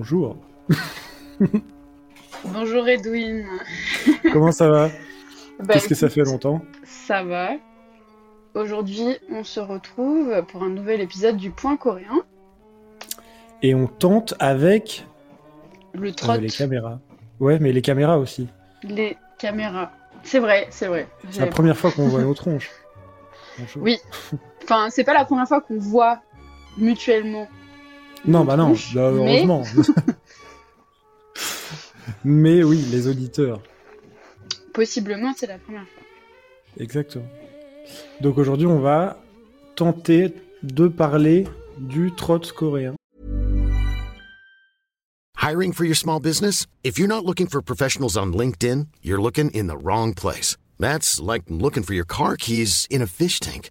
Bonjour. Bonjour Edwin. Comment ça va? Bah, Qu'est-ce que ça fait longtemps? Ça va. Aujourd'hui, on se retrouve pour un nouvel épisode du Point coréen, Et on tente avec le euh, trot, les caméras. Ouais, mais les caméras aussi. les caméras. C'est vrai, c'est vrai. C'est la première fois qu'on voit nos tronches. Bonjour. Oui. Enfin, c'est pas la première fois qu'on voit mutuellement. Non, bah non, bah, mais heureusement. mais oui, les auditeurs. possiblement c'est la première fois. Exactement. Donc aujourd'hui, on va tenter de parler du trot coréen. Hiring for your small business? If you're not looking for professionals on LinkedIn, you're looking in the wrong place. That's like looking for your car keys in a fish tank.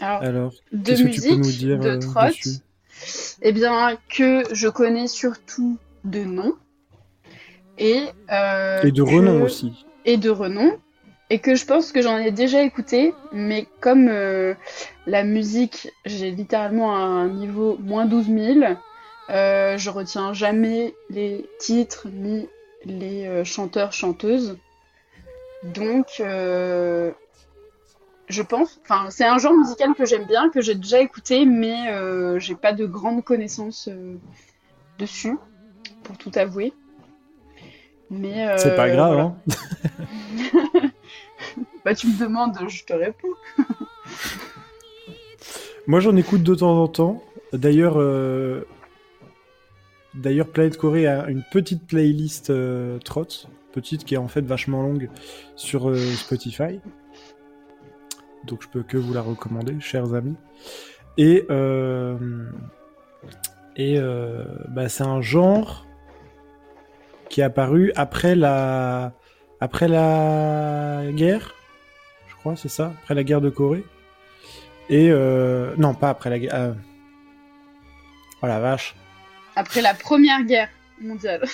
Alors, Alors, de musique, dire de euh, trot, eh bien que je connais surtout de nom et euh, Et de que- renom aussi. et de renom et que je pense que j'en ai déjà écouté mais comme euh, la musique j'ai littéralement un niveau moins 12 000 euh, je retiens jamais les titres ni les chanteurs chanteuses donc euh, je pense enfin c'est un genre musical que j'aime bien que j'ai déjà écouté mais euh, j'ai pas de grandes connaissances euh, dessus pour tout avouer mais C'est pas euh, grave, voilà. hein. Bah tu me demandes, je te réponds. Moi, j'en écoute de temps en temps. D'ailleurs, euh, d'ailleurs, Planet Corée a une petite playlist euh, trot, petite qui est en fait vachement longue sur euh, Spotify. Donc, je peux que vous la recommander, chers amis. Et euh, et euh, bah, c'est un genre qui est apparu après la après la guerre, je crois, c'est ça, après la guerre de Corée. Et euh, non, pas après la guerre. Oh la vache. Après la première guerre mondiale.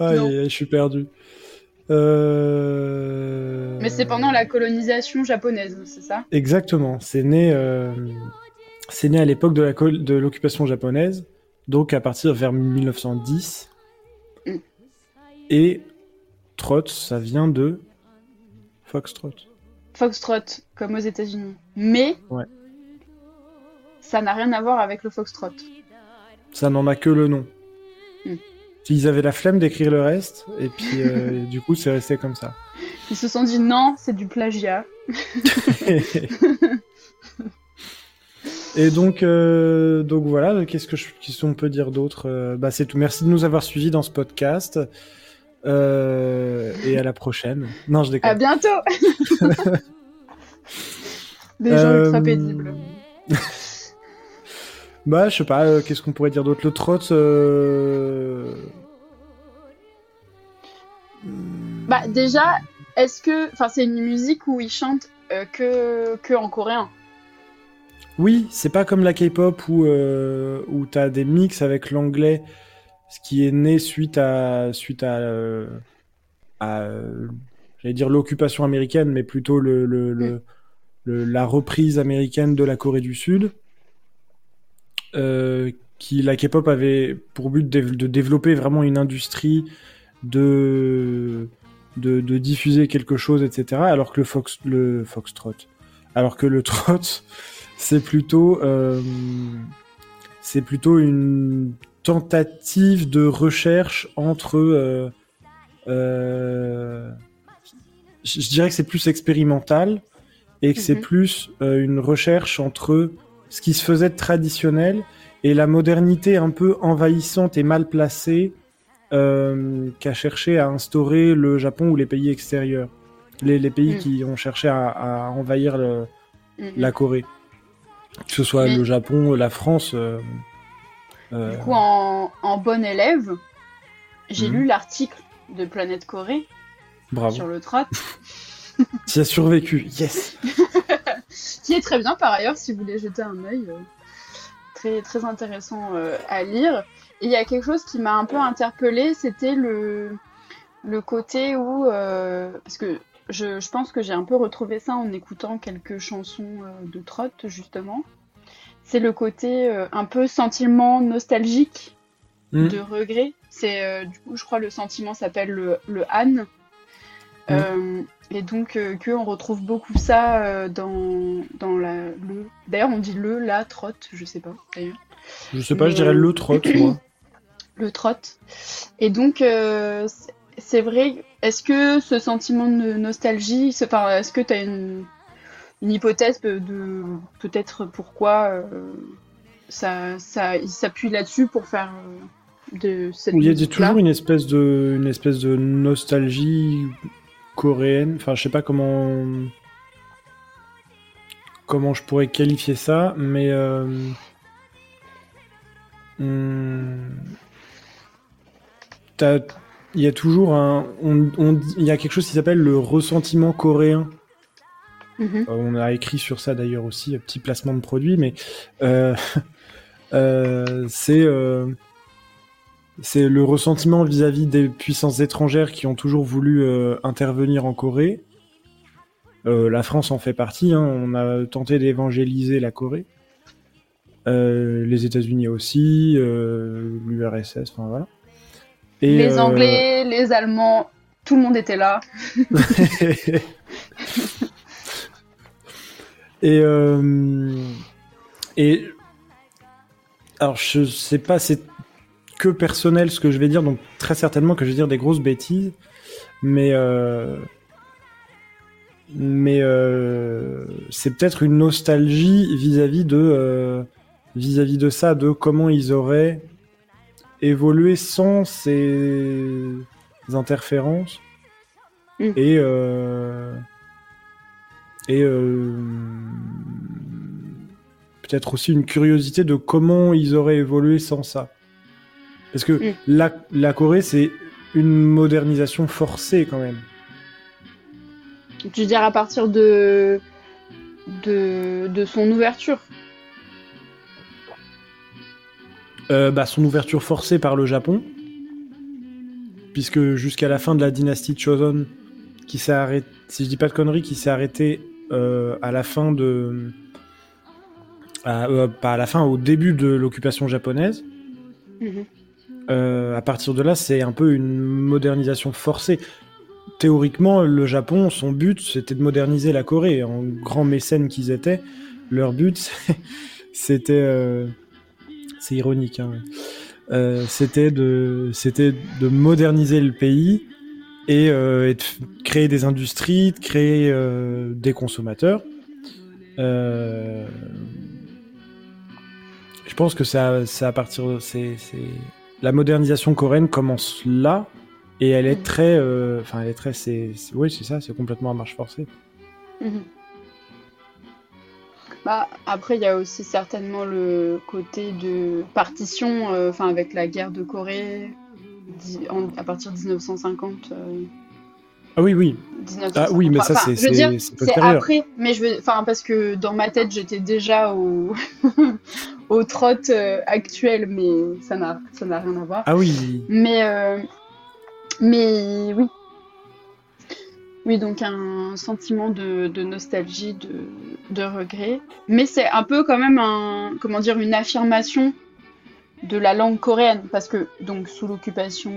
Aïe, Non. aïe, aïe, je suis perdu. Euh... Mais c'est pendant la colonisation japonaise, c'est ça? Exactement. C'est né, euh, c'est né à l'époque de l'occupation japonaise, donc à partir vers 1910. Mm. Et trot, ça vient de foxtrot. Foxtrot, comme aux États-Unis. Mais Ouais. ça n'a rien à voir avec le foxtrot. Ça n'en a que le nom. Mm. Ils avaient la flemme d'écrire le reste, et puis euh, du coup, c'est resté comme ça. Ils se sont dit non, c'est du plagiat. Et donc, euh, donc voilà, qu'est-ce que je- qu'est-ce qu'on peut dire d'autre Euh, Bah c'est tout. Merci de nous avoir suivis dans ce podcast. Euh, et à la prochaine. Non, je déconne. À bientôt Des gens ultra pénibles. Bah je sais pas. euh, qu'est-ce qu'on pourrait dire d'autre? Le trot. euh, Bah déjà, est-ce que... Enfin, c'est une musique où ils chantent euh, que... que en coréen? Oui, c'est pas comme la K-pop où où t'as des mix avec l'anglais, ce qui est né suite à suite à, à j'allais dire l'occupation américaine, mais plutôt le, le, le- le- la reprise américaine de la Corée du Sud, qui la K-pop avait pour but de, de, développer vraiment une industrie de, de, de diffuser quelque chose, etc. Alors que le fox le foxtrot, alors que le trot, c'est plutôt euh, c'est plutôt une tentative de recherche entre euh, euh, je dirais que c'est plus expérimental et que c'est Mhm. plus euh, une recherche entre ce qui se faisait de traditionnel et la modernité un peu envahissante et mal placée euh, qu'a cherché à instaurer le Japon ou les pays extérieurs. Les, les pays Mhm. qui ont cherché à, à envahir le- Mhm. la Corée. Que ce soit le Japon, la France. euh, euh, Du coup, en, en bon élève, j'ai Mhm. lu l'article de Planète Corée bravo. sur le trot, Tu as survécu, yes qui est très bien par ailleurs si vous voulez jeter un œil. euh, très, très intéressant euh, à lire. Et il y a quelque chose qui m'a un peu interpellée, c'était le, le côté où. euh, parce que je, je pense que j'ai un peu retrouvé ça en écoutant quelques chansons de trot, justement. C'est le côté euh, un peu sentiment nostalgique Mm. de regret. C'est euh, du coup, je crois, le sentiment s'appelle le, le Han. Euh, et donc euh, que on retrouve beaucoup ça euh, dans dans la le. D'ailleurs, on dit le, la, trotte, je sais pas. D'ailleurs, Je sais pas, je dirais le trot, moi. le trotte. Et donc, c'est- vrai. Est-ce que ce sentiment de nostalgie, enfin, est-ce que tu as une une hypothèse de, de- peut-être pourquoi euh, ça ça il s'appuie là-dessus pour faire de cette Il y a toujours une espèce de, une espèce de nostalgie coréenne. Enfin, je sais pas comment, comment je pourrais qualifier ça, mais euh, hum, t'as- il y a toujours un, on, on- il y a quelque chose qui s'appelle le ressentiment coréen. Mhm. Euh, on a écrit sur ça d'ailleurs aussi, un petit placement de produit, mais euh, c'est c'est le ressentiment vis-à-vis des puissances étrangères qui ont toujours voulu euh, intervenir en Corée. Euh, la France en fait partie, hein, on a tenté d'évangéliser la Corée. Euh, les États-Unis aussi, l'URSS, enfin voilà. Et, les Anglais, les Allemands, tout le monde était là. et et alors je sais pas c'est que personnel ce que je vais dire donc très certainement que je vais dire des grosses bêtises mais euh, mais euh, c'est peut-être une nostalgie vis-à-vis de euh, vis-à-vis de ça de comment ils auraient évolué sans ces interférences Mm. et et euh, peut-être aussi une curiosité de comment ils auraient évolué sans ça. Parce que Mm. la, la Corée, c'est une modernisation forcée quand même. Tu veux dire à partir de de, de son ouverture? Euh, bah, son ouverture forcée par le Japon, puisque jusqu'à la fin de la dynastie Choson, qui s'est arrêtée, si je dis pas de conneries, qui s'est arrêtée euh, à la fin de, à, euh, pas à la fin, au début de l'occupation japonaise. Mhm. Euh, à partir de là, c'est un peu une modernisation forcée. Théoriquement, le Japon, son but, c'était de moderniser la Corée. En grands mécènes qu'ils étaient, leur but, c'était, euh, c'est ironique, hein, euh, c'était de, moderniser le pays et, de créer des industries, de créer des consommateurs. Je pense que c'est à partir, de- c'est la modernisation coréenne commence là et elle est Mhm. très, euh, enfin elle est très, c'est, oui c'est ça, c'est complètement à marche forcée. Mhm. Bah, après, il y a aussi certainement le côté de partition, euh, enfin avec la guerre de Corée en- à partir de 1950. euh, Ah oui oui, 1953. Ah oui, mais ça, c'est- c'est- c'est après, mais je veux, enfin parce que dans ma tête j'étais déjà au au trot euh, actuel, mais ça n'a ça n'a rien à voir. ah oui, Mais, euh, mais oui. Oui, donc un sentiment de, de nostalgie, de, de regret. Mais c'est un peu quand même un, comment dire, une affirmation de la langue coréenne, parce que donc sous l'occupation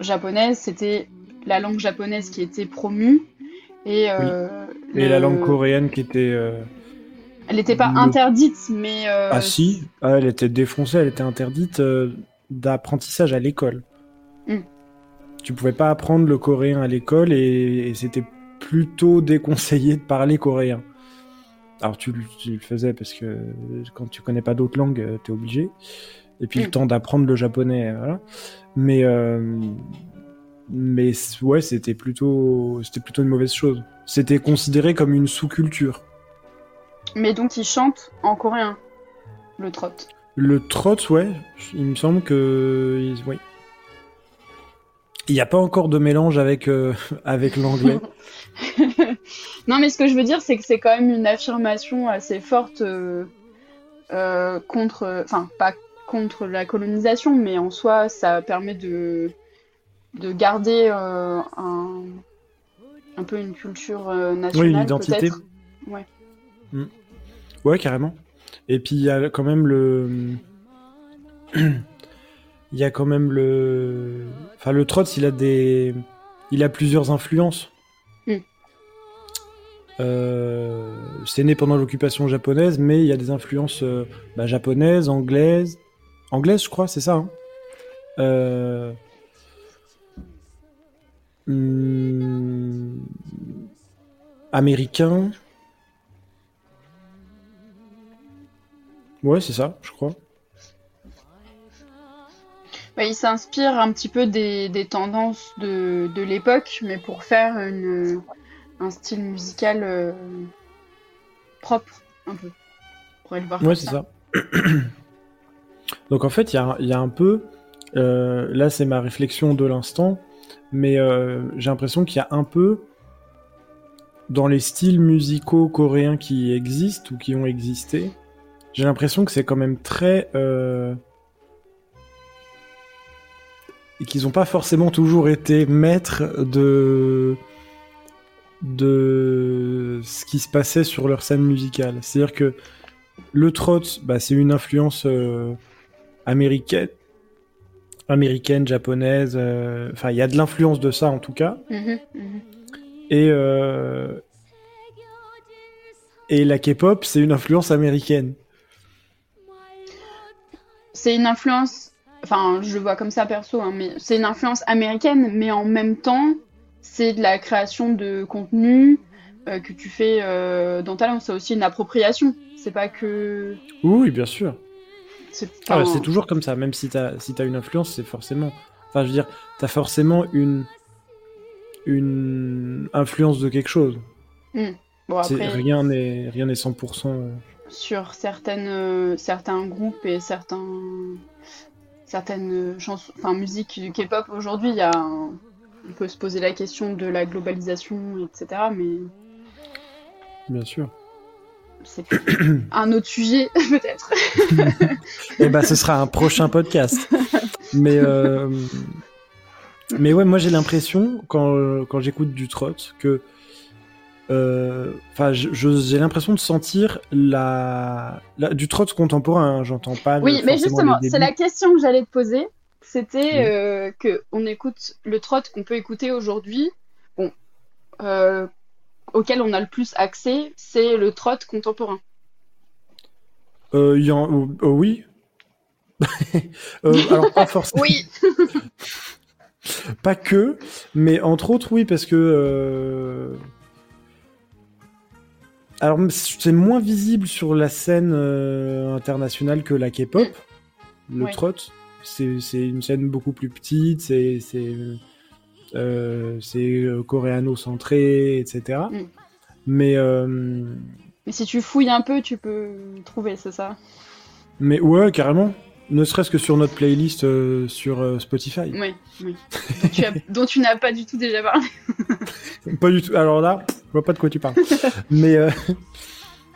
japonaise, c'était la langue japonaise qui était promue et, euh, Et la langue coréenne qui était. euh, Elle n'était pas le- interdite, mais euh, Ah si, ah, elle était défoncée, elle était interdite euh, d'apprentissage à l'école. Hmm. Tu pouvais pas apprendre le coréen à l'école et, et c'était plutôt déconseillé de parler coréen. Alors tu, le- tu le faisais parce que quand tu connais pas d'autres langues, euh, t'es obligé. Et puis Hmm. le temps d'apprendre le japonais, voilà. Mais euh, mais ouais, c'était plutôt c'était plutôt une mauvaise chose. C'était considéré comme une sous-culture. Mais donc ils chantent en coréen, le trot. Le trot, ouais, il me semble que. il- Oui. Il n'y a pas encore de mélange avec, euh, avec l'anglais. non, mais ce que je veux dire, c'est que c'est quand même une affirmation assez forte euh, euh, contre, enfin pas contre la colonisation, mais en soi, ça permet de de garder un un peu une culture nationale, Oui, une identité. Ouais. Ouais, carrément. Et puis il y a quand même le. Il y a quand même le. Enfin, le trot, il a des. Il a plusieurs influences. Mm. Euh, C'est né pendant l'occupation japonaise, mais il y a des influences euh, bah, japonaises, anglaises. Anglaises, je crois, c'est ça. hein Euh, hum, Américain. Ouais, c'est ça, je crois. Bah, il s'inspire un petit peu des, des tendances de, de l'époque, mais pour faire une, un style musical euh, propre, un peu. On pourrait le voir Ouais, c'est ça. Donc en fait, il y a, il y a un peu. euh, là, c'est ma réflexion de l'instant, mais euh, j'ai l'impression qu'il y a un peu dans les styles musicaux coréens qui existent ou qui ont existé. J'ai l'impression que c'est quand même très. euh, et qu'ils n'ont pas forcément toujours été maîtres de de ce qui se passait sur leur scène musicale. C'est-à-dire que le trot, bah, c'est une influence euh, américaine, américaine, japonaise. euh, Enfin, il y a de l'influence de ça en tout cas. Mhm, mhm. Et euh, et la K-pop, c'est une influence américaine. C'est une influence, enfin, je le vois comme ça perso, hein, mais c'est une influence américaine, mais en même temps, c'est de la création de contenu euh, que tu fais euh, dans ta langue. C'est aussi une appropriation. C'est pas que. Oui, bien sûr. C'est Ah, c'est toujours comme ça. Même si t'as si t'as une influence, c'est forcément. Enfin, je veux dire, t'as forcément une une influence de quelque chose. Bon, après, Rien n'est rien n'est 100%. Euh, sur certaines, euh, certains groupes et certains, certaines chansons, enfin, musique du K-pop aujourd'hui, il y a un- on peut se poser la question de la globalisation, etc. Mais Bien sûr. c'est un autre sujet, peut-être. Eh ben, ce sera un prochain podcast. Mais, euh, mais ouais, moi j'ai l'impression, quand, quand j'écoute du trot, que. Euh, Enfin, j'ai l'impression de sentir la, la- du trot contemporain. hein, J'entends pas. le- Oui, mais justement, c'est la question que j'allais te poser. C'était Oui. euh, que on écoute le trot qu'on peut écouter aujourd'hui, bon, euh, auquel on a le plus accès, c'est le trot contemporain. Euh, y en- oui. Euh, alors pas forcément. Oui. Pas que, mais entre autres, oui, parce que. euh, Alors, c'est moins visible sur la scène euh, internationale que la K-pop, le Ouais. trot. C'est une scène beaucoup plus petite, c'est euh, euh, coréano-centré, etc. Mm. Mais, euh, Mais si tu fouilles un peu, tu peux trouver, c'est ça? mais ouais, carrément. Ne serait-ce que sur notre playlist euh, sur euh, Spotify. Oui, oui. dont, tu as- dont tu n'as pas du tout déjà parlé. Pas du tout. Alors là, je vois pas de quoi tu parles. mais euh,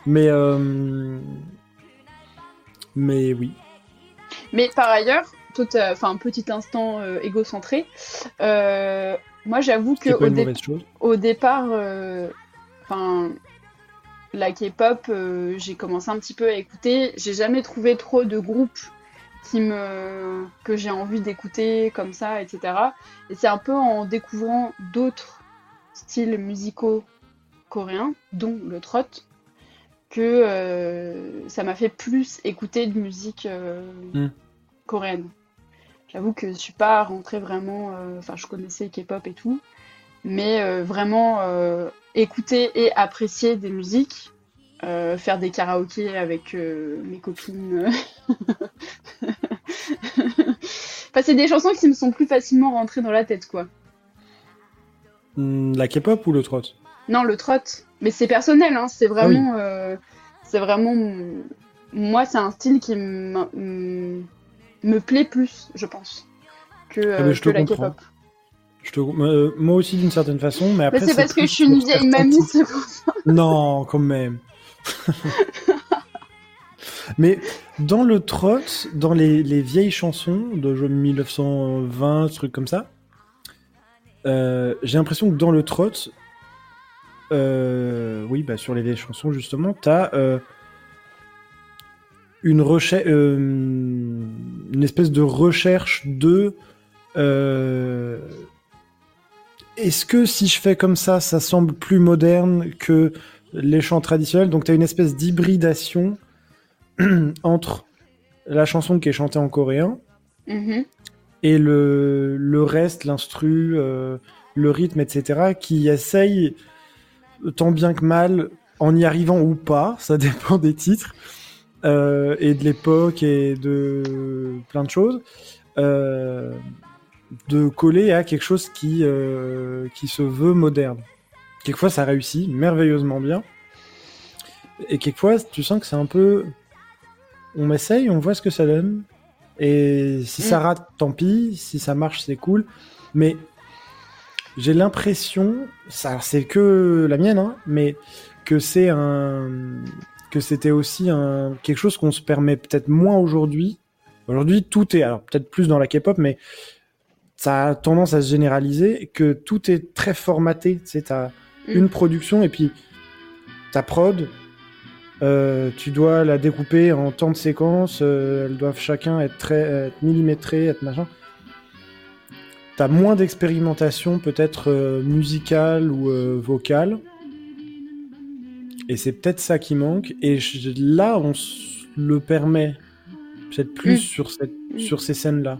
mais mais oui. Mais par ailleurs, tout, enfin, un petit instant égocentré. moi, j'avoue que au, dé- départ, enfin, la K-pop, euh, j'ai commencé un petit peu à écouter. J'ai jamais trouvé trop de groupes qui me que j'ai envie d'écouter comme ça, etc. Et c'est un peu en découvrant d'autres styles musicaux coréens, dont le trot, que euh, ça m'a fait plus écouter de musique euh, Mm. coréenne. J'avoue que je suis pas rentrée vraiment, euh, enfin je connaissais K-pop et tout, mais vraiment écouter et apprécier des musiques, euh, faire des karaokés avec euh, mes copines. enfin, c'est des chansons qui me sont plus facilement rentrées dans la tête, quoi. Hmm, La K-pop ou le trot? Non, le trot, mais c'est personnel, hein, c'est vraiment, euh, c'est vraiment, moi, c'est un style qui me, plaît plus, je pense, que, Ah, mais je que te la. K-pop. Je te... euh, Moi aussi d'une certaine façon, mais après c'est parce que je suis une vieille mamie, c'est pour ça. Non, quand même. Mais dans le trot, dans les, les vieilles chansons de genre 1920, trucs comme ça, euh, j'ai l'impression que dans le trot, euh, oui, bah, sur les vieilles chansons justement, t'as euh, une recherche, une espèce de recherche de euh, est-ce que si je fais comme ça, ça semble plus moderne que les chants traditionnels Donc tu as une espèce d'hybridation entre la chanson qui est chantée en coréen Mhm. et le, le reste, l'instru, euh, le rythme, etc., qui essaye tant bien que mal, en y arrivant ou pas, ça dépend des titres, euh, et de l'époque et de plein de choses, euh, de coller à quelque chose qui, qui se veut moderne. Quelquefois ça réussit merveilleusement bien, et quelquefois tu sens que c'est un peu... On essaye, on voit ce que ça donne, et si ça Mm. rate, tant pis. Si ça marche, c'est cool. Mais j'ai l'impression, ça, c'est que la mienne, hein, mais que c'est un, que c'était aussi un quelque chose qu'on se permet peut-être moins aujourd'hui. Aujourd'hui, tout est, alors peut-être plus dans la K-pop, mais ça a tendance à se généraliser, que tout est très formaté. Tu sais, Mm. une production et puis ta prod, euh, tu dois la découper en temps de séquences, euh, elles doivent chacun être très être millimétrées, être machin. T'as moins d'expérimentation peut-être euh, musicale ou euh, vocale. Et c'est peut-être ça qui manque. Et je- là, on le permet peut-être plus Mm. sur, cette, Mm. sur ces scènes-là.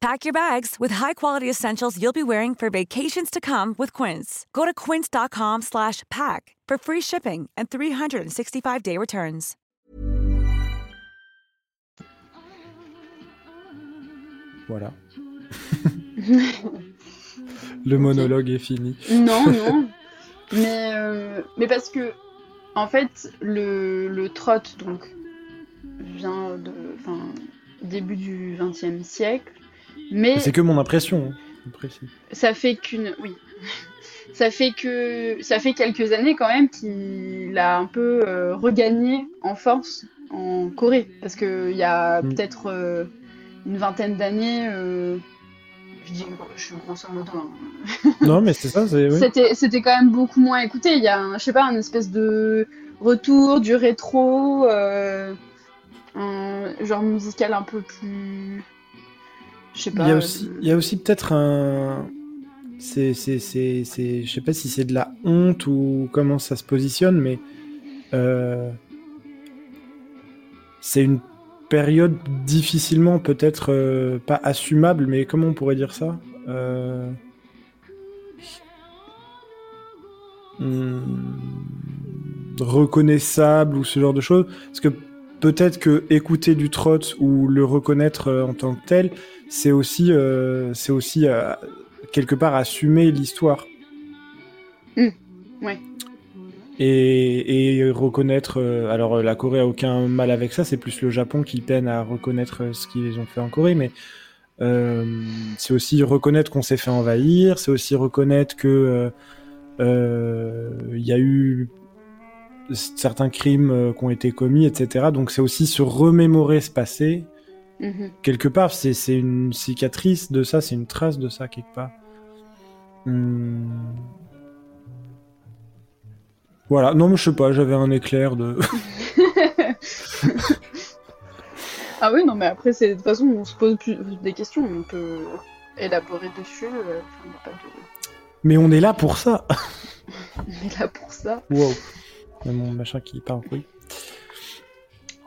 Pack your bags with high-quality essentials you'll be wearing for vacations to come with Quince. Go to quince.com slash pack for free shipping and 365-day returns. Voilà. le monologue est fini. Non, non. mais, euh, mais parce que, en fait, le, le trot, donc, vient de. Enfin, début du XXe siècle. Mais C'est que mon impression. hein, je précise. ça fait qu'une. Oui. Ça fait que. Ça fait quelques années quand même qu'il a un peu euh, regagné en force en Corée. Parce qu'il y a Mm. peut-être euh, une vingtaine d'années. euh, Je dis, je suis grosso modo. hein, Non, mais c'est ça. oui. C'était, c'était quand même beaucoup moins écouté. Il y a, un, je sais pas, une espèce de retour du rétro, un genre musical un peu plus. Je sais pas. Il y a aussi, peut-être un. C'est, c'est, je sais pas si c'est de la honte ou comment ça se positionne, mais euh, c'est une période difficilement peut-être euh, pas assumable, mais comment on pourrait dire ça Euh, hum, reconnaissable ou ce genre de choses? Parce que peut-être que écouter du trot ou le reconnaître euh, en tant que tel, c'est aussi, euh, c'est aussi euh, quelque part assumer l'histoire. Mm. Ouais. Et, et reconnaître. euh, alors, la Corée a aucun mal avec ça, c'est plus le Japon qui peine à reconnaître ce qu'ils ont fait en Corée, mais euh, c'est aussi reconnaître qu'on s'est fait envahir, c'est aussi reconnaître que euh, euh, il y a eu certains crimes qui ont été commis, etc. Donc, c'est aussi se remémorer ce passé. Mhm. Quelque part, c'est une cicatrice de ça, c'est une trace de ça, quelque part. Hmm. Voilà, non, mais je sais pas, j'avais un éclair de. Ah oui, non, mais après, c'est de toute façon, on se pose plus des questions, on peut élaborer dessus. euh, pas de... mais on est là pour ça! On est là pour ça. Wow! Il y a mon machin qui part en couille.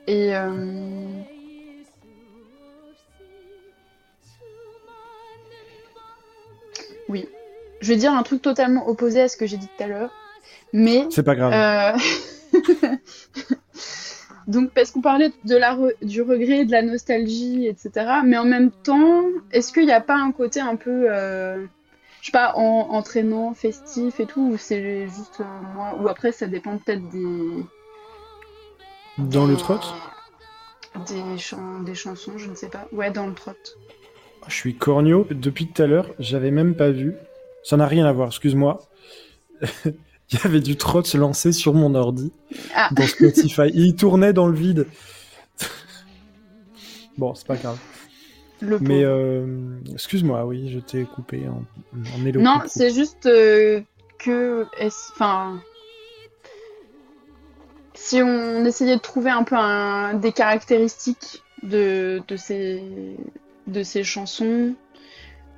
Et euh, oui, je vais dire un truc totalement opposé à ce que j'ai dit tout à l'heure, mais C'est pas grave. euh, donc parce qu'on parlait de la re- du regret, de la nostalgie, etc. Mais en même temps, est-ce qu'il n'y a pas un côté un peu, euh, je sais pas, en, entraînant, festif et tout, ou c'est juste euh, moi, ou après ça dépend peut-être des Dans le trot? Des, chan- des chansons, je ne sais pas. Ouais, dans le trot. Je suis cornio. Depuis tout à l'heure, j'avais même pas vu. Ça n'a rien à voir, excuse-moi. Il y avait du trot lancé sur mon ordi. Ah. Dans Spotify. Il tournait dans le vide. bon, c'est pas grave. Le Mais euh, excuse-moi, oui, je t'ai coupé en, en. Non, c'est juste euh, que. Enfin. Si on essayait de trouver un peu un- des caractéristiques de, de, ces, de ces chansons,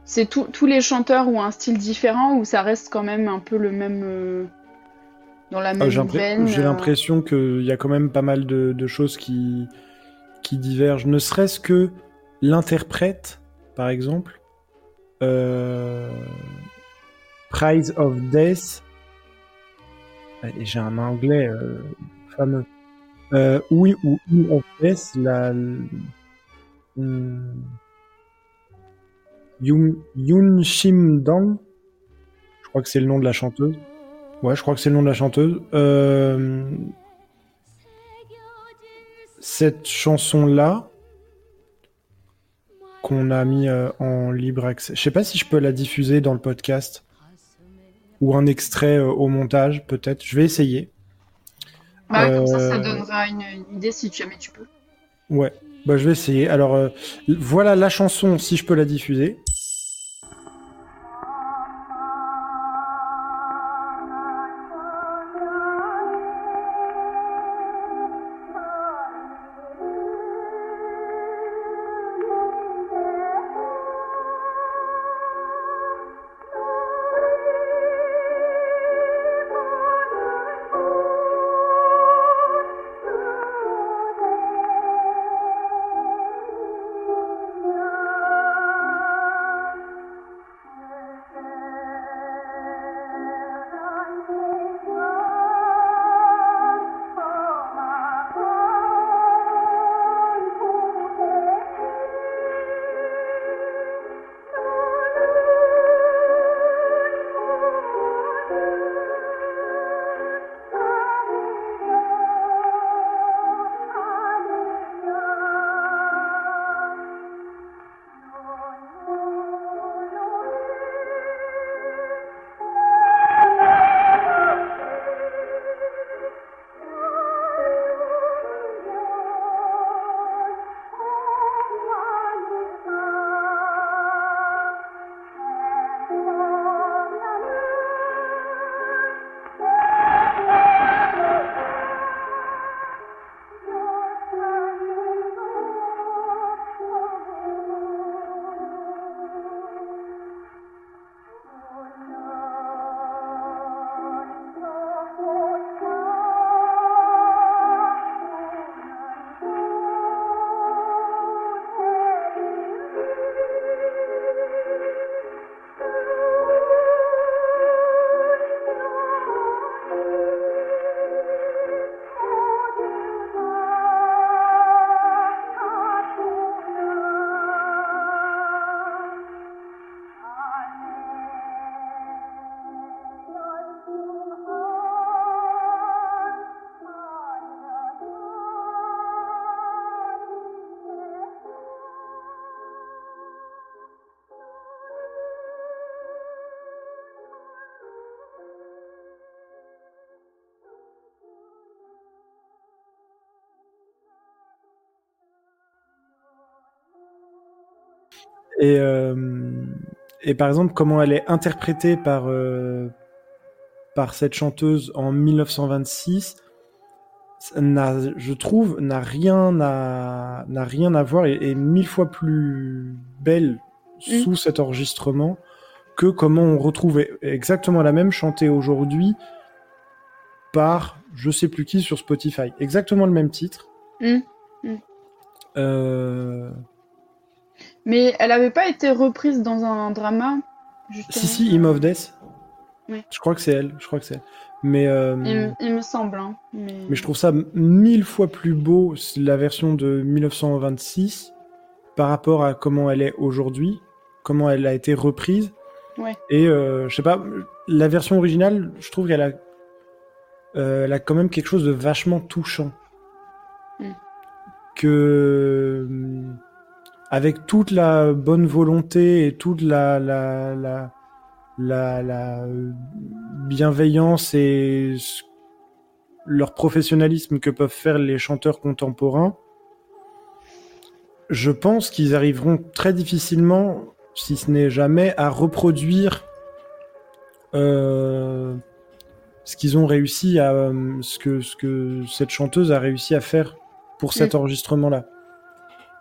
c'est tout- tous les chanteurs ont un style différent ou ça reste quand même un peu le même. euh, dans la Ah, même J'ai l'impré- veine. j'ai euh, l'impression qu'il y a quand même pas mal de, de choses qui, qui divergent. Ne serait-ce que l'interprète, par exemple. Euh... Prize of Death. Et j'ai un anglais euh, fameux. Euh, oui ou of Death, la. Hmm. Yoon, Yoon Shim Dong. Je crois que c'est le nom de la chanteuse. Ouais, je crois que c'est le nom de la chanteuse. Euh, Cette chanson-là, qu'on a mis euh, en libre accès. Je sais pas si je peux la diffuser dans le podcast. Ou un extrait euh, au montage, peut-être. Je vais essayer. bah, comme ça, ça donnera une, une idée si jamais tu peux. Ouais, bah, je vais essayer. Alors, euh, voilà la chanson, si je peux la diffuser. Et, euh, et par exemple, comment elle est interprétée par, euh, par cette chanteuse en 1926, n'a, je trouve, n'a rien à, n'a rien à voir et est mille fois plus belle sous cet enregistrement que comment on retrouve exactement la même chantée aujourd'hui par je sais plus qui sur Spotify. Exactement le même titre. Mm. Mm. Euh, Mais elle avait pas été reprise dans un drama justement Si, si, Hymn of Death. Oui. Je crois que c'est elle. Je crois que c'est elle. Mais, euh, Il, me- il me semble. hein, Mais... mais je trouve ça mille fois plus beau, la version de 1926, par rapport à comment elle est aujourd'hui, comment elle a été reprise. Ouais. Et euh, je sais pas, la version originale, je trouve qu'elle a, euh, elle a quand même quelque chose de vachement touchant. Mm. Que avec toute la bonne volonté et toute la la la la, la euh, bienveillance et leur professionnalisme que peuvent faire les chanteurs contemporains, je pense qu'ils arriveront très difficilement, si ce n'est jamais, à reproduire euh, ce qu'ils ont réussi à, euh, ce que, ce que cette chanteuse a réussi à faire pour cet Mm. enregistrement-là.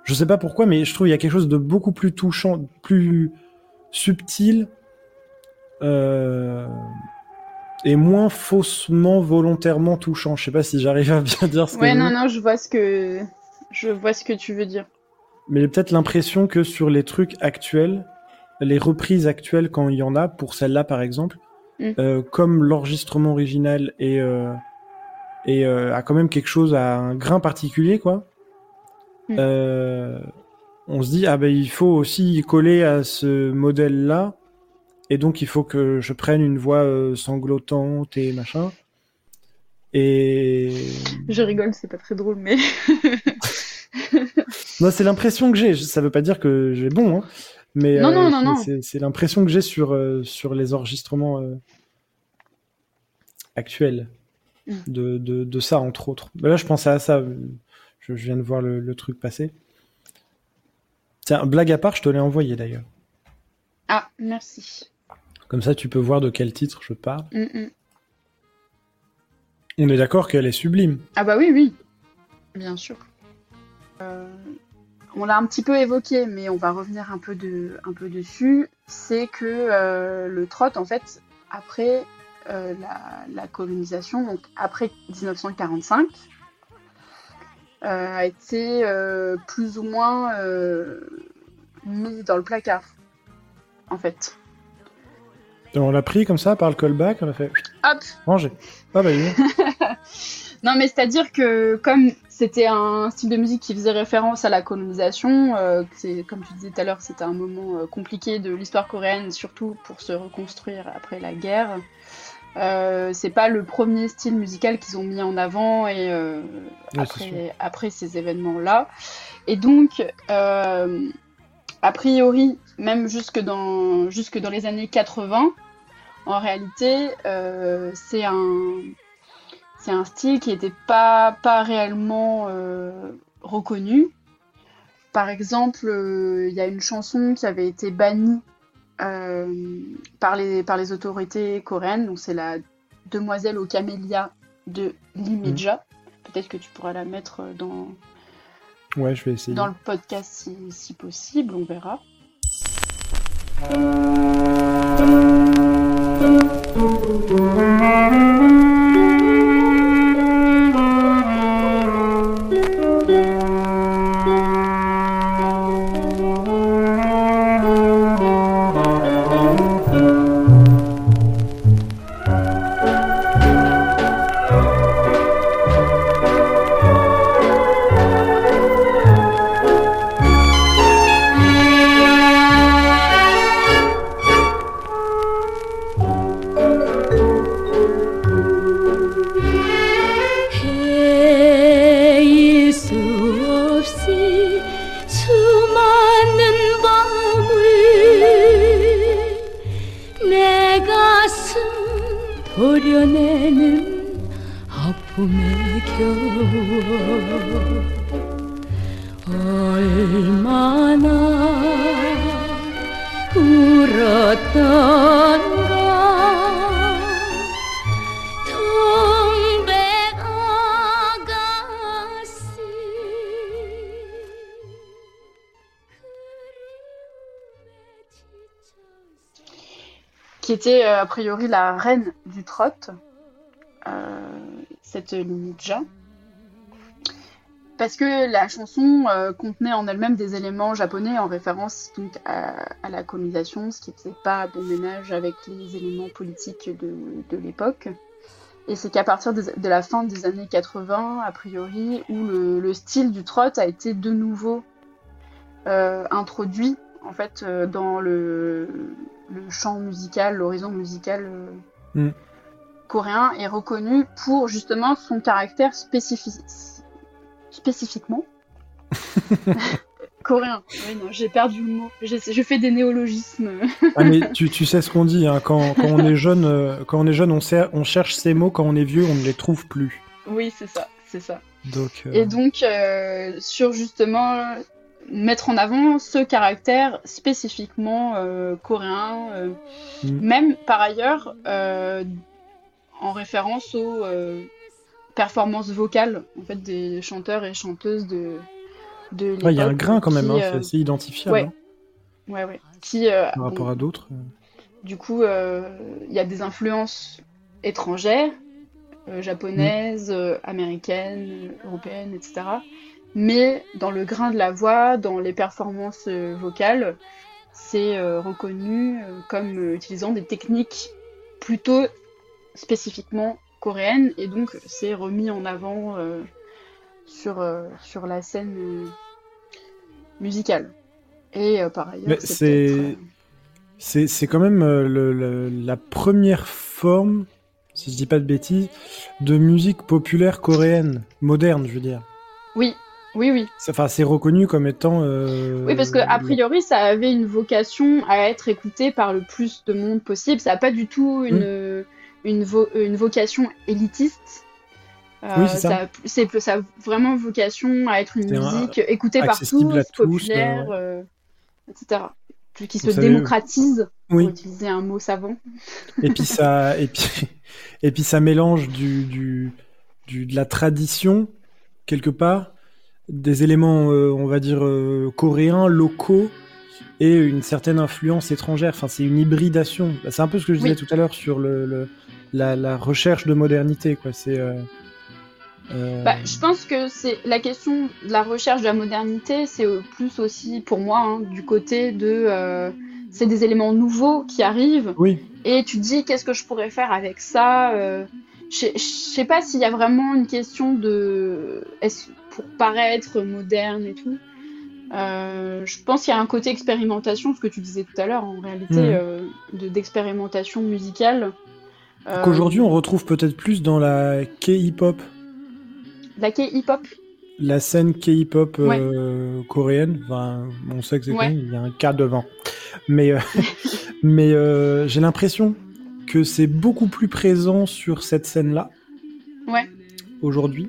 Je sais pas pourquoi, mais je trouve qu'il y a quelque chose de beaucoup plus touchant, plus subtil euh, et moins faussement, volontairement touchant. Je sais pas si j'arrive à bien dire ce que Ouais, non, non, je vois ce que je vois ce que tu veux dire. Mais j'ai peut-être l'impression que sur les trucs actuels, les reprises actuelles quand il y en a, pour celle-là par exemple, Mm. euh, comme l'enregistrement original est, euh, est, euh, a quand même quelque chose à un grain particulier, quoi. Mm. euh, on se dit ah ben il faut aussi coller à ce modèle-là, et donc il faut que je prenne une voix euh, sanglotante et machin. Et Je rigole, c'est pas très drôle, mais Non, c'est l'impression que j'ai. Ça veut pas dire que j'ai bon, hein. Mais Non, euh, non, non, c'est- non. c'est- c'est l'impression que j'ai sur euh, sur les enregistrements euh, actuels Mm. de, de de ça entre autres. Mais là, je pensais à ça. Je, je viens de voir le, le truc passer. Tiens, blague à part, je te l'ai envoyé d'ailleurs. ah, merci. Comme ça, tu peux voir de quel titre je parle. Mm, mm. On est d'accord qu'elle est sublime. Ah bah oui, oui, bien sûr. Euh, on l'a un petit peu évoqué, mais on va revenir un peu, de, un peu dessus. C'est que euh, le trot, en fait, après euh, la, la colonisation, donc après 1945, euh, a été euh, plus ou moins euh, mis dans le placard, en fait. On l'a pris comme ça par le callback, on a fait Hop ranger. Ah bah oui. Non, mais c'est-à-dire que comme c'était un style de musique qui faisait référence à la colonisation, euh, c'est comme tu disais tout à l'heure, c'était un moment compliqué de l'histoire coréenne, surtout pour se reconstruire après la guerre. Euh, c'est pas le premier style musical qu'ils ont mis en avant et euh, après, après ces événements-là. Et donc, euh, a priori, même jusque dans, jusque dans les années 80, en réalité, euh, c'est un, un style qui n'était pas, pas réellement euh, reconnu. Par exemple, euh, il y a une chanson qui avait été bannie par, les, par les autorités coréennes, donc c'est la Demoiselle aux camélias de Lee Meja. Peut-être que tu pourras la mettre dans, Ouais, je vais essayer. dans le podcast si, si possible, on verra. 헤 était euh, a priori la reine du trot, euh, cette Ninja. Parce que la chanson euh, contenait en elle-même des éléments japonais en référence donc à, la colonisation, ce qui n'était pas bon ménage avec les éléments politiques de, de l'époque. Et c'est qu'à partir de la fin des années 80, a priori, où le, le style du trot a été de nouveau introduit en fait euh, dans le, le champ musical, l'horizon musical euh, Mm. coréen est reconnu pour justement son caractère spécifique spécifiquement coréen. Oui, non, j'ai perdu le mot. Je fais des néologismes. Ah, mais tu, tu sais ce qu'on dit, hein, quand, quand on est jeune, euh, quand on est jeune, on, sait- on cherche ces mots, quand on est vieux, on ne les trouve plus. oui, c'est ça, c'est ça. Donc, euh, Et donc, euh, sur justement mettre en avant ce caractère spécifiquement euh, coréen, euh, Mm. même par ailleurs euh, en référence aux performances vocales en fait, des chanteurs et chanteuses de, de ouais, il y a un grain quand même, hein, c'est assez identifiable ouais. hein, ouais, ouais, qui, par rapport à d'autres. du coup, il y a des influences étrangères, japonaises, euh, américaines, européennes, etc. Mais dans le grain de la voix, dans les performances euh, vocales, c'est euh, reconnu euh, comme utilisant des techniques plutôt spécifiquement coréennes, et donc c'est remis en avant euh, sur, euh, sur la scène euh, musicale. Et par ailleurs, c'est c'est- quand même le- le- la première forme, si je dis pas de bêtises, de musique populaire coréenne, moderne, je veux dire. Oui, oui, oui. C'est- Enfin, c'est reconnu comme étant. euh, Oui, parce que a priori, ça avait une vocation à être écouté par le plus de monde possible. Ça n'a pas du tout une, Mm. une, vo- une vocation élitiste. Euh, Oui, c'est ça. a- c'est ça a vraiment vocation à être une un- musique écoutée par tous, populaire, euh, etc. Qui se savez, démocratise, Oui. pour utiliser un mot savant. Et puis ça, et puis, et puis ça mélange du, du, du- de la tradition quelque part, des éléments, euh, on va dire euh, coréens, locaux, et une certaine influence étrangère. Enfin, c'est une hybridation. Bah, C'est un peu ce que je disais Oui. tout à l'heure sur le, le- la, la recherche de modernité, quoi. C'est euh, euh, Bah, je pense que c'est la question de la recherche de la modernité, c'est plus aussi pour moi hein, du côté de euh, c'est des éléments nouveaux qui arrivent oui, et tu te dis qu'est-ce que je pourrais faire avec ça. je je sais pas s'il y a vraiment une question de est-ce pour paraître moderne et tout. Euh, je pense qu'il y a un côté expérimentation, ce que tu disais tout à l'heure en réalité, Mhm. euh, de d'expérimentation musicale. Euh, qu'aujourd'hui on retrouve peut-être plus dans la K-hip-hop, la K-hip-hop. la scène K-hip-hop euh, coréenne. Enfin, on sait que c'est Ouais. quand même, il y a un K devant. Mais, mais j'ai l'impression que c'est beaucoup plus présent sur cette scène-là Ouais. aujourd'hui.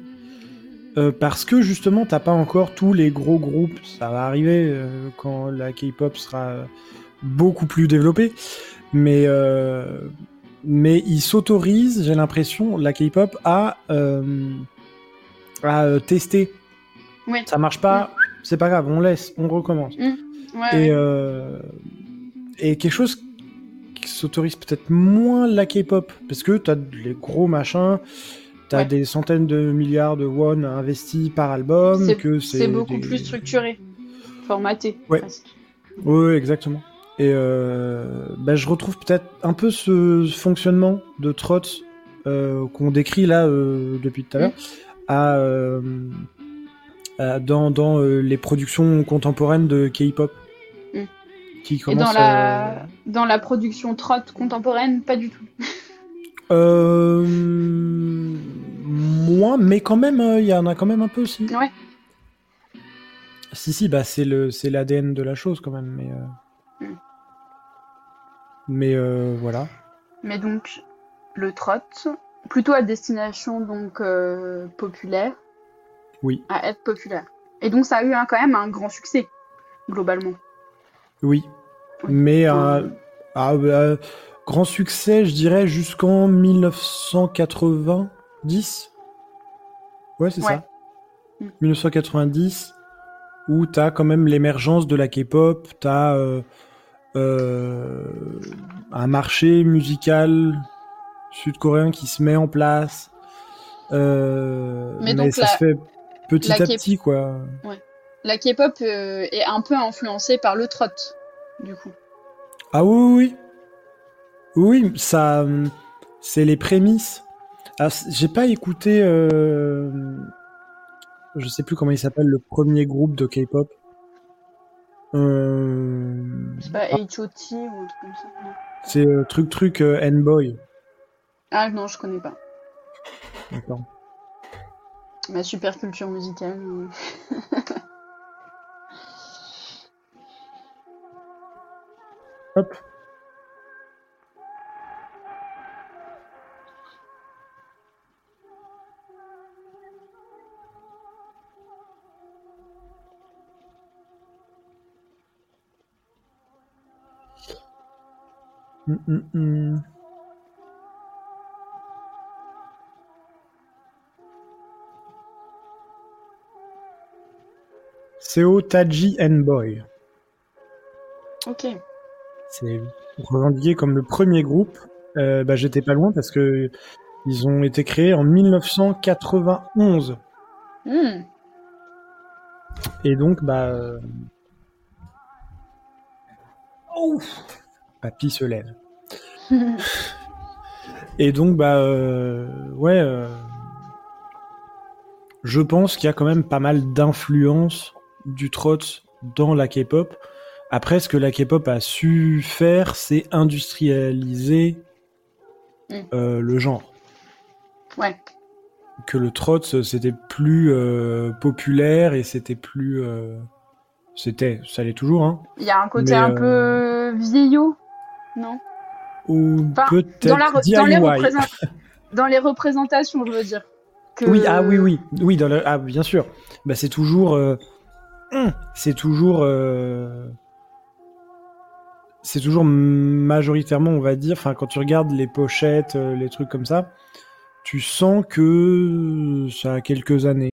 Euh, parce que justement, t'as pas encore tous les gros groupes. Ça va arriver euh, quand la K-pop sera beaucoup plus développée. Mais, euh, mais ils s'autorisent, j'ai l'impression, la K-pop à, à tester. Ouais. Ça marche pas, c'est pas grave, on laisse, on recommence. Ouais, Et, ouais. et quelque chose qui s'autorise peut-être moins la K-pop, parce que t'as les gros machins, t'as Ouais. des centaines de milliards de won investis par album, C'est- beaucoup des- plus structuré, formaté. Ouais. Oui, oui, exactement. Et euh, bah, je retrouve peut-être un peu ce fonctionnement de trot euh, qu'on décrit là euh, depuis tout à Mm. l'heure à, euh, à- dans, dans les productions contemporaines de K-pop. Mm. Qui Et dans la, dans la production trot contemporaine, pas du tout. Euh, moins, mais quand même, euh, il y en a quand même un peu aussi. Ouais. Si, si, bah c'est le, c'est l'ADN de la chose quand même, mais. euh, Mm. Mais euh, voilà. Mais donc, le trot, plutôt à destination donc euh, populaire, Oui, à être populaire. Et donc, ça a eu un- quand même un grand succès, globalement. oui. Mais euh, ah, bah, grand succès, je dirais, jusqu'en 1990. Ouais, c'est Ouais. ça. Mm. 1990, où t'as quand même l'émergence de la K-pop, t'as euh, euh, un marché musical sud-coréen qui se met en place. Euh, Mais donc ça la- se fait petit la à petit, quoi. La K-pop est un peu influencée par le trot, du coup. Ah oui, oui, oui. Oui, ça, c'est les prémices. Ah, J'ai pas écouté, euh, je sais plus comment il s'appelle, le premier groupe de K-pop. Euh, C'est pas H.O.T. ou un truc comme ça. c'est euh, truc truc N-boy. Ah non, je connais pas. D'accord. Ma super culture musicale. Hop. Hum, hum, hum. Seo Taji N-Boy. Ok. C'est revendiqué comme le premier groupe. Euh, bah, j'étais pas loin parce que ils ont été créés en 1991. Hmm. Et donc, bah. Ouf Papy se lève. Et donc, bah. euh, Ouais. euh, Je pense qu'il y a quand même pas mal d'influence du trot dans la K-pop. Après, ce que la K-pop a su faire, c'est industrialiser Mm. euh, le genre. Ouais. Que le trot, c'était plus populaire et c'était plus. C'était, ça l'est toujours, hein. Il y a un côté Mais, un peu vieillot, non? Ou Enfin, peut-être dans, la re- DIY. dans, les représent- dans les représentations, je veux dire. Que- Oui, ah oui, oui, oui, dans le... ah, bien sûr. Bah, c'est toujours, euh, hum, c'est toujours, euh, c'est toujours majoritairement, on va dire, enfin, quand tu regardes les pochettes, euh, les trucs comme ça, tu sens que ça a quelques années.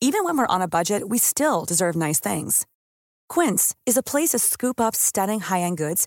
Even when we're on a budget, we still deserve nice things. Quince is a place to scoop up stunning high-end goods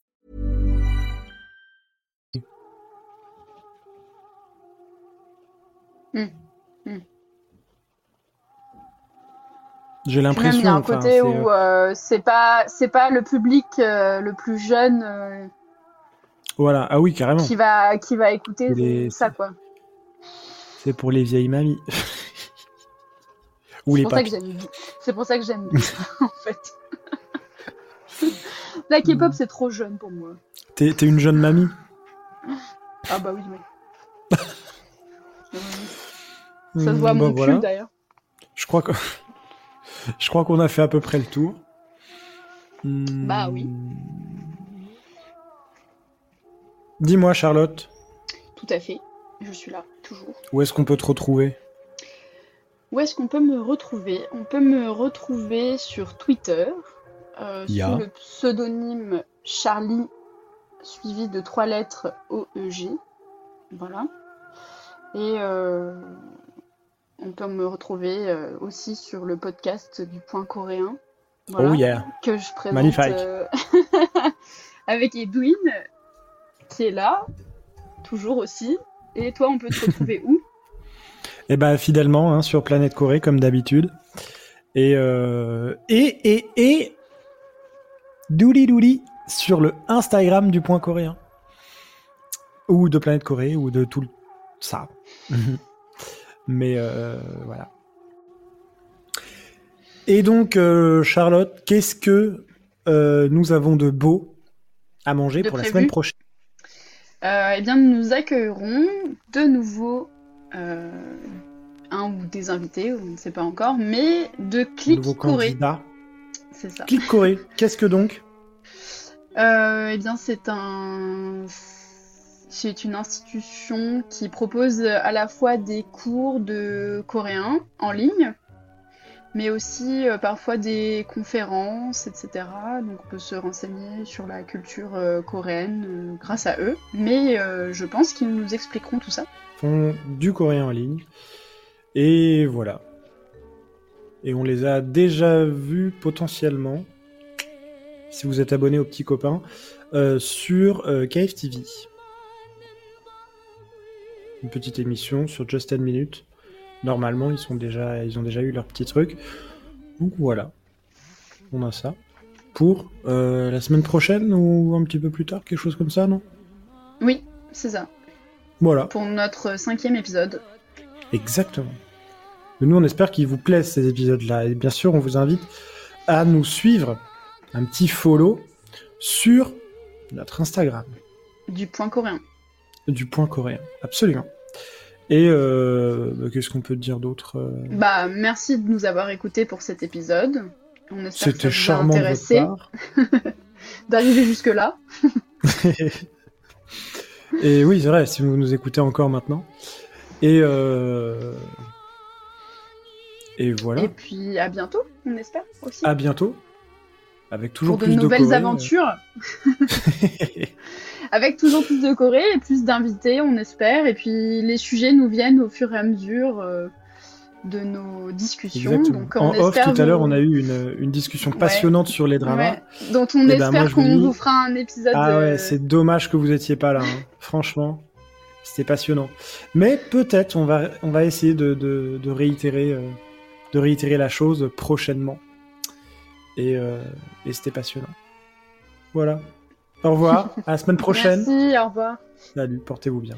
J'ai Puis même, l'impression. il y a un côté où euh, euh, c'est pas c'est pas le public euh, le plus jeune euh, Voilà, ah oui, carrément. qui va qui va écouter les- ça quoi. C'est pour les vieilles mamies. Ou C'est les pour ça que papis. j'aime bien. C'est pour ça que j'aime en fait. La K-pop c'est trop jeune pour moi. T'es une jeune mamie? Ah bah oui oui. Ça se voit à Hum, mon bah, cul voilà. d'ailleurs. Je crois que je crois qu'on a fait à peu près le tour. Hmm. Bah oui. Dis-moi Charlotte, Tout à fait. Je suis là toujours. où est-ce qu'on peut te retrouver? Où est-ce qu'on peut me retrouver? On peut me retrouver sur Twitter euh, sous le pseudonyme Charlie suivi de trois lettres OEG. Voilà. Et euh, on peut me retrouver euh, aussi sur le podcast du Point Coréen. Voilà, Oh yeah. que je présente Magnifique. euh, avec Edwin qui est là, toujours aussi. Et toi, on peut te retrouver où? Eh ben fidèlement hein, sur Planète Corée comme d'habitude. Et euh, et et et douli douli sur le Instagram du Point Coréen ou de Planète Corée ou de tout ça. Mais euh, voilà. Et donc euh, Charlotte, qu'est-ce que euh, nous avons de beau à manger De pour la semaine prochaine? Eh bien, nous accueillerons de nouveau un ou des invités, on ne sait pas encore, mais de Click Corée. C'est ça. Click Corée, qu'est-ce que donc? Euh, eh bien, c'est un, c'est une institution qui propose à la fois des cours de coréen en ligne, mais aussi euh, parfois des conférences, etc. Donc, on peut se renseigner sur la culture euh, coréenne euh, grâce à eux. Mais euh, je pense qu'ils nous expliqueront tout ça. font du coréen en ligne. Et voilà. Et on les a déjà vus potentiellement, si vous êtes abonné aux petits copains, euh, sur euh, KFTV. Une petite émission sur Just 10 minutes. Normalement, ils, sont déjà, ils ont déjà eu leur petit truc. Donc voilà. On a ça. Pour euh, la semaine prochaine ou un petit peu plus tard, quelque chose comme ça, non? Oui, c'est ça. Voilà. Pour notre cinquième épisode. Exactement. Mais nous, on espère qu'ils vous plaisent ces épisodes-là. Et bien sûr, on vous invite à nous suivre, un petit follow sur notre Instagram, Du point coréen. Du point coréen. Absolument. Et euh, bah, qu'est-ce qu'on peut dire d'autre euh Bah, merci de nous avoir écoutés pour cet épisode. On espère que C'était ça vous a intéressé d'arriver jusque-là. Et oui, c'est vrai, si vous nous écoutez encore maintenant. Et, euh, et voilà. Et puis à bientôt, on espère aussi. À bientôt. Avec toujours pour de plus de nouvelles Corée. aventures. Avec toujours plus de Corée et plus d'invités, on espère. Et puis les sujets nous viennent au fur et à mesure euh, de nos discussions. Exactement. Donc on en off, tout à l'heure, on a eu une, une discussion passionnante sur les dramas. Ouais. dont on Eh ben, espère qu'on vous fera un épisode. Ah ouais, euh, c'est dommage que vous étiez pas là. hein. Franchement, c'était passionnant. Mais peut-être on va on va essayer de, de, de réitérer euh, de réitérer la chose prochainement. Et, euh, et c'était passionnant. Voilà. Au revoir. À la semaine prochaine. Merci, au revoir. Salut. Portez-vous bien.